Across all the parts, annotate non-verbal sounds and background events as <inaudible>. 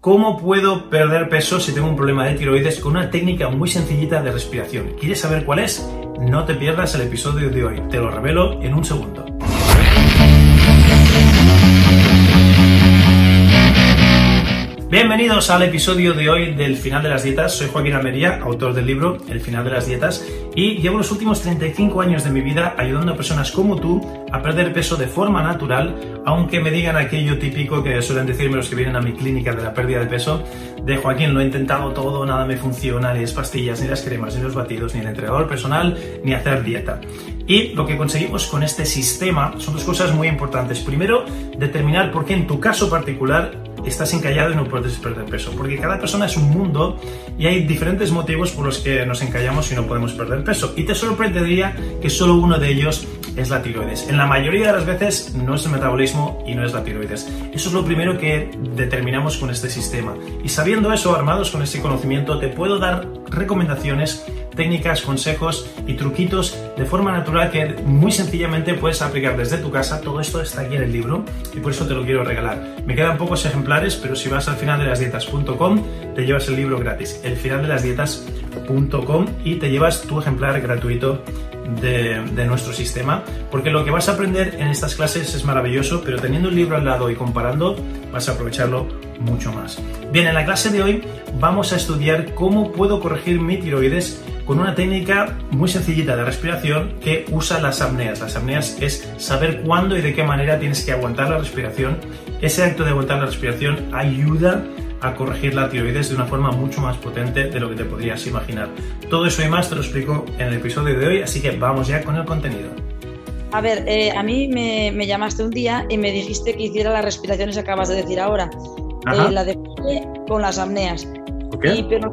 ¿Cómo puedo perder peso si tengo un problema de tiroides con una técnica muy sencillita de respiración? ¿Quieres saber cuál es? No te pierdas el episodio de hoy, te lo revelo en un segundo. Bienvenidos al episodio de hoy del Final de las Dietas. Soy Joaquín Almería, autor del libro El Final de las Dietas, y llevo los últimos 35 años de mi vida ayudando a personas como tú a perder peso de forma natural, aunque me digan aquello típico que suelen decirme los que vienen a mi clínica de la pérdida de peso, de Joaquín, lo he intentado todo, nada me funciona, ni las pastillas, ni las cremas, ni los batidos, ni el entrenador personal, ni hacer dieta. Y lo que conseguimos con este sistema son dos cosas muy importantes. Primero, determinar por qué en tu caso particular estás encallado y no puedes perder peso. Porque cada persona es un mundo y hay diferentes motivos por los que nos encallamos y no podemos perder peso. Y te sorprendería que solo uno de ellos es la tiroides. En la mayoría de las veces no es el metabolismo y no es la tiroides. Eso es lo primero que determinamos con este sistema. Y sabiendo eso, armados con ese conocimiento, te puedo dar recomendaciones técnicas, consejos y truquitos de forma natural que muy sencillamente puedes aplicar desde tu casa. Todo esto está aquí en el libro y por eso te lo quiero regalar. Me quedan pocos ejemplares, pero si vas al final te llevas el libro gratis. El final y te llevas tu ejemplar gratuito de, de, nuestro sistema, porque lo que vas a aprender en estas clases es maravilloso, pero teniendo el libro al lado y comparando, vas a aprovecharlo mucho más. Bien, en la clase de hoy vamos a estudiar cómo puedo corregir mi tiroides con una técnica muy sencillita de respiración que usa las apneas. Las apneas es saber cuándo y de qué manera tienes que aguantar la respiración. Ese acto de aguantar la respiración ayuda a corregir la tiroides de una forma mucho más potente de lo que te podrías imaginar. Todo eso y más te lo explico en el episodio de hoy, así que vamos ya con el contenido. A ver, eh, a mí me, llamaste un día y me dijiste que hiciera las respiraciones que acabas de decir ahora, eh, la de con las apneas. Okay. pero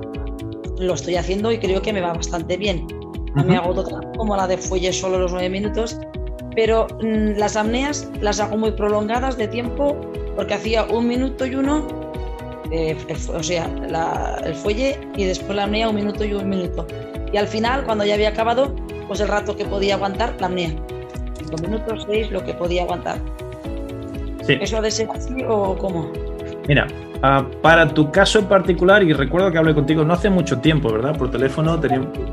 lo estoy haciendo y creo que me va bastante bien. No me hago otra como la de fuelle solo los nueve minutos, pero mm, las apneas las hago muy prolongadas de tiempo porque hacía un minuto y uno, eh, o sea, el fuelle y después la apnea un minuto y un minuto. Y al final, cuando ya había acabado, pues el rato que podía aguantar, la apnea. Cinco minutos, seis, lo que podía aguantar. ¿Eso ha de ser así o cómo? Mira, uh, para tu caso en particular, y recuerdo que hablé contigo no hace mucho tiempo, ¿verdad? Por teléfono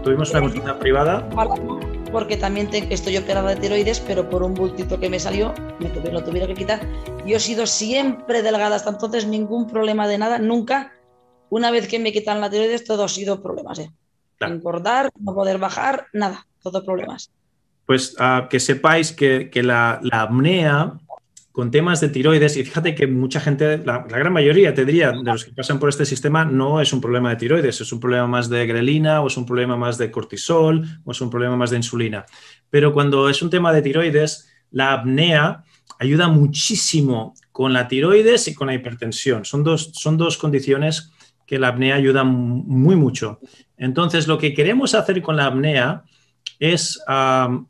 tuvimos una consulta privada. Porque también estoy operada de tiroides, pero por un bultito que me salió, me lo tuvieron que quitar. Yo he sido siempre delgada hasta entonces, ningún problema de nada, nunca. Una vez que me quitan la tiroides, todo ha sido problemas. ¿eh? Engordar, no poder bajar, nada, todo problemas. Pues uh, que sepáis que, que la, la apnea con temas de tiroides, y fíjate que mucha gente, la, gran mayoría, te diría, de los que pasan por este sistema, no es un problema de tiroides, es un problema más de grelina, o es un problema más de cortisol, o es un problema más de insulina. Pero cuando es un tema de tiroides, la apnea ayuda muchísimo con la tiroides y con la hipertensión. Son dos, son dos condiciones que la apnea ayuda muy mucho. Entonces, lo que queremos hacer con la apnea es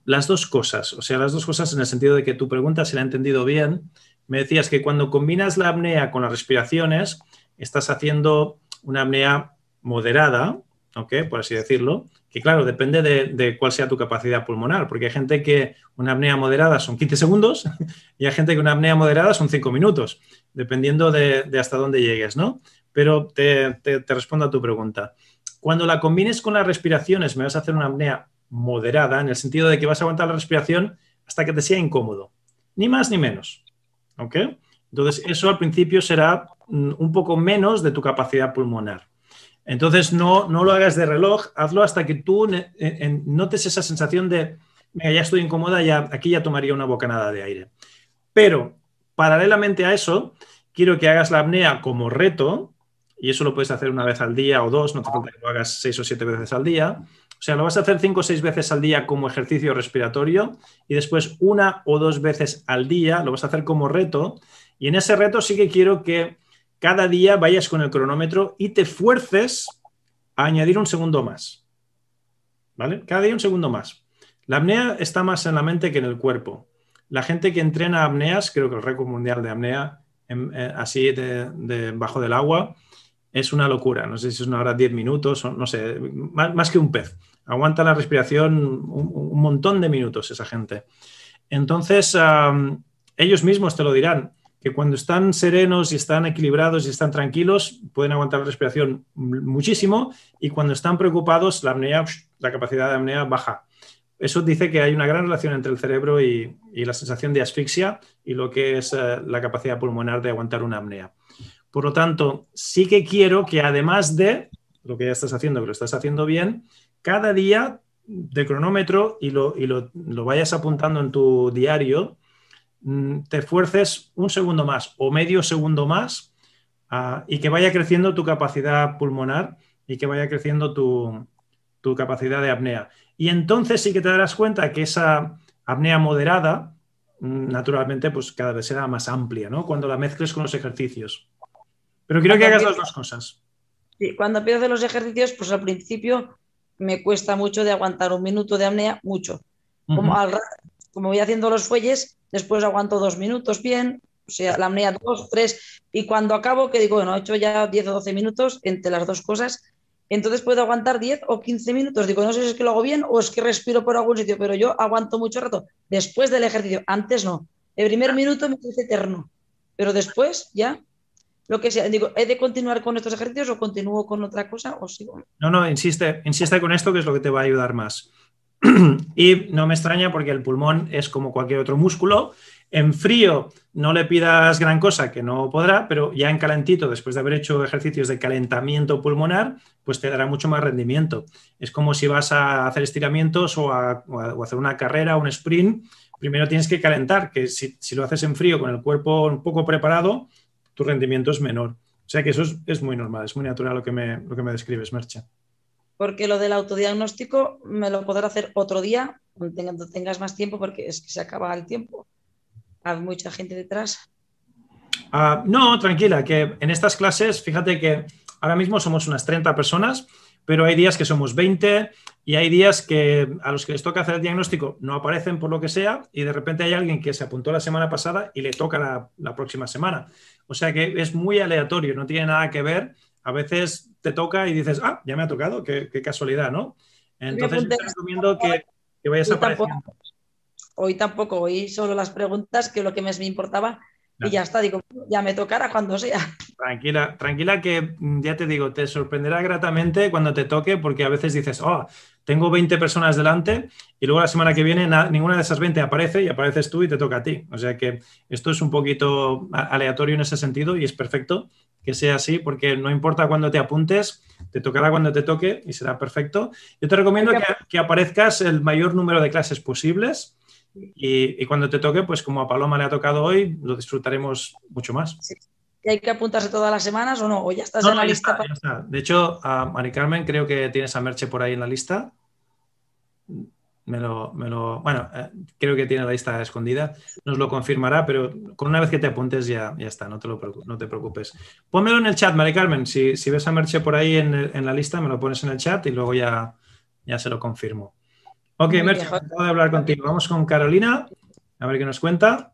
las dos cosas, o sea, las dos cosas en el sentido de que tu pregunta, si la he entendido bien, me decías que cuando combinas la apnea con las respiraciones, estás haciendo una apnea moderada, ¿ok? Por así decirlo, que claro, depende de, cuál sea tu capacidad pulmonar, porque hay gente que una apnea moderada son 15 segundos <laughs> y hay gente que una apnea moderada son 5 minutos, dependiendo de, hasta dónde llegues, ¿no? Pero te, te respondo a tu pregunta. Cuando la combines con las respiraciones, me vas a hacer una apnea moderada, en el sentido de que vas a aguantar la respiración hasta que te sea incómodo, ni más ni menos. ¿Ok? Entonces, eso al principio será mm, un poco menos de tu capacidad pulmonar. Entonces, no, no lo hagas de reloj, hazlo hasta que tú notes esa sensación de, ya estoy incómoda, ya, aquí ya tomaría una bocanada de aire. Pero, paralelamente a eso, quiero que hagas la apnea como reto y eso lo puedes hacer una vez al día o dos, no te falta que lo hagas seis o siete veces al día. O sea, lo vas a hacer cinco o seis veces al día como ejercicio respiratorio y después una o dos veces al día lo vas a hacer como reto. Y en ese reto sí que quiero que cada día vayas con el cronómetro y te fuerces a añadir un segundo más. ¿Vale? Cada día un segundo más. La apnea está más en la mente que en el cuerpo. La gente que entrena apneas, creo que el récord mundial de apnea, eh, así de, debajo del agua, es una locura. No sé si es una hora, diez minutos, o no sé, más, que un pez. Aguanta la respiración un, montón de minutos esa gente. Entonces, ellos mismos te lo dirán, que cuando están serenos y están equilibrados y están tranquilos, pueden aguantar la respiración muchísimo y cuando están preocupados, la apnea, la capacidad de apnea baja. Eso dice que hay una gran relación entre el cerebro y, la sensación de asfixia y lo que es eh, la capacidad pulmonar de aguantar una apnea. Por lo tanto, sí que quiero que además de lo que ya estás haciendo, que lo estás haciendo bien, cada día de cronómetro y lo, vayas apuntando en tu diario, mm, te esfuerces un segundo más o medio segundo más ah, y que vaya creciendo tu capacidad pulmonar y que vaya creciendo tu, tu, capacidad de apnea. Y entonces sí que te darás cuenta que esa apnea moderada, mm, naturalmente, pues cada vez será más amplia, ¿no? Cuando la mezcles con los ejercicios. Pero quiero que hagas las dos cosas. Sí, cuando empiezo a hacer los ejercicios, pues al principio me cuesta mucho de aguantar un minuto de apnea, mucho. como, como voy haciendo los fuelles, después aguanto dos minutos bien, o sea, la apnea dos, tres, y cuando acabo, que digo, bueno, he hecho ya 10 o 12 minutos entre las dos cosas, entonces puedo aguantar 10 o 15 minutos. Digo, no sé si es que lo hago bien o es que respiro por algún sitio, pero yo aguanto mucho rato después del ejercicio. Antes no. El primer minuto me parece eterno, pero después ya lo que sea. Digo, ¿he de continuar con estos ejercicios o continúo con otra cosa o sigo? No, no, insiste, insiste con esto que es lo que te va a ayudar más. <clears throat> y no me extraña porque el pulmón es como cualquier otro músculo. En frío no le pidas gran cosa que no podrá, pero ya en calentito, después de haber hecho ejercicios de calentamiento pulmonar, pues te dará mucho más rendimiento. Es como si vas a hacer estiramientos o a, hacer una carrera, un sprint. Primero tienes que calentar, que si, si, lo haces en frío con el cuerpo un poco preparado, tu rendimiento es menor. O sea que eso es, muy normal, es muy natural lo que me, lo que me describes, Mercha. Porque lo del autodiagnóstico me lo podrás hacer otro día, cuando tengas más tiempo, porque es que se acaba el tiempo. Hay mucha gente detrás. Ah, no, tranquila, que en estas clases, fíjate que ahora mismo somos unas 30 personas pero hay días que somos 20 y hay días que a los que les toca hacer el diagnóstico no aparecen por lo que sea y de repente hay alguien que se apuntó la semana pasada y le toca la, próxima semana. O sea que es muy aleatorio, no tiene nada que ver. A veces te toca y dices, ah, ya me ha tocado, qué, casualidad, ¿no? Entonces te recomiendo que, que vayas apareciendo. Hoy tampoco, hoy solo las preguntas que lo que más me importaba y ya está, digo, ya me tocará cuando sea. Tranquila, tranquila que mm, ya te digo, te sorprenderá gratamente cuando te toque, porque a veces dices, oh, tengo 20 personas delante y luego la semana que viene ninguna de esas 20 aparece y apareces tú y te toca a ti. O sea que esto es un poquito aleatorio en ese sentido y es perfecto que sea así, porque no importa cuándo te apuntes, te tocará cuando te toque y será perfecto. Yo te recomiendo que, que aparezcas el mayor número de clases posibles y, cuando te toque, pues como a Paloma le ha tocado hoy, lo disfrutaremos mucho más. ¿Y hay que apuntarse todas las semanas o no? ¿O ya estás en la lista? De hecho, a Mari Carmen creo que tienes a Merche por ahí en la lista. Me lo, me lo, bueno, eh, creo que tiene la lista escondida. Nos lo confirmará, pero con una vez que te apuntes ya, ya está, no te, lo, no te preocupes. Pónmelo en el chat, Mari Carmen. Si, si ves a Merche por ahí en, en, la lista, me lo pones en el chat y luego ya, ya se lo confirmo. Ok, Merche, acabo de hablar contigo. Vamos con Carolina, a ver qué nos cuenta.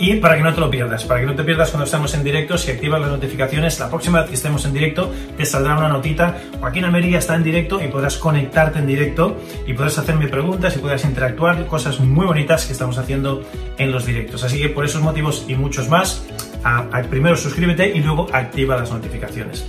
y para que no te lo pierdas, para que no te pierdas cuando estamos en directo, si activas las notificaciones, la próxima vez que estemos en directo te saldrá una notita. Joaquín Almería está en directo y podrás conectarte en directo y podrás hacerme preguntas y podrás interactuar, cosas muy bonitas que estamos haciendo en los directos. Así que por esos motivos y muchos más, primero suscríbete y luego activa las notificaciones.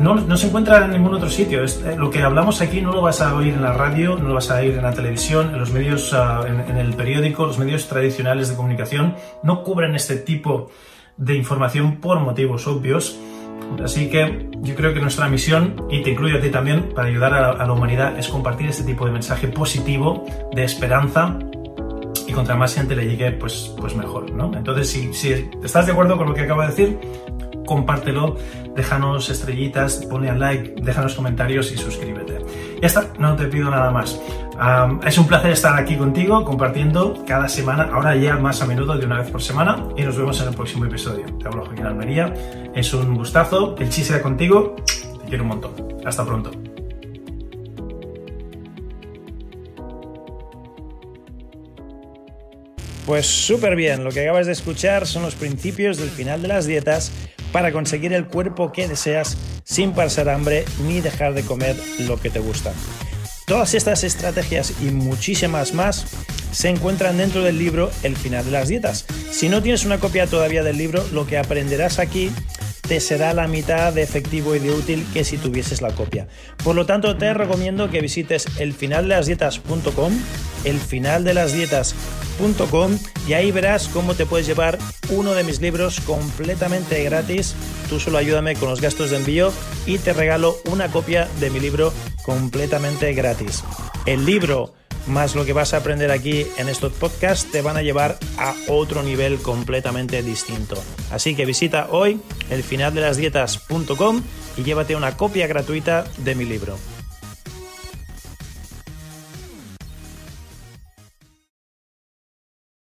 no, no, se encuentra en ningún otro sitio. Eh, lo que hablamos aquí no lo vas a oír en la radio, no lo vas a oír en la televisión, en los medios, uh, en, el periódico, los medios tradicionales de comunicación no cubren este tipo de información por motivos obvios. Así que yo creo que nuestra misión, y te incluyo a ti también, para ayudar a, la humanidad, es compartir este tipo de mensaje positivo, de esperanza, contra más gente le llegue, pues, pues mejor, ¿no? Entonces, si, si estás de acuerdo con lo que acabo de decir, compártelo, déjanos estrellitas, ponle al like, déjanos comentarios y suscríbete. Ya está, no te pido nada más. es un placer estar aquí contigo compartiendo cada semana, ahora ya más a menudo de una vez por semana y nos vemos en el próximo episodio. Te hablo Joaquín Almería, es un gustazo, el chiste contigo, te quiero un montón. Hasta pronto. Pues súper bien, lo que acabas de escuchar son los principios del final de las dietas para conseguir el cuerpo que deseas sin pasar hambre ni dejar de comer lo que te gusta. Todas estas estrategias y muchísimas más se encuentran dentro del libro El final de las dietas. Si no tienes una copia todavía del libro, lo que aprenderás aquí te será la mitad de efectivo y de útil que si tuvieses la copia. Por lo tanto, te recomiendo que visites elfinaldelasdietas.com, elfinaldelasdietas.com y ahí verás cómo te puedes llevar uno de mis libros completamente gratis. Tú solo ayúdame con los gastos de envío y te regalo una copia de mi libro completamente gratis. El libro más lo que vas a aprender aquí en estos podcasts te van a llevar a otro nivel completamente distinto. Así que visita hoy el elfinaldelasdietas.com y llévate una copia gratuita de mi libro.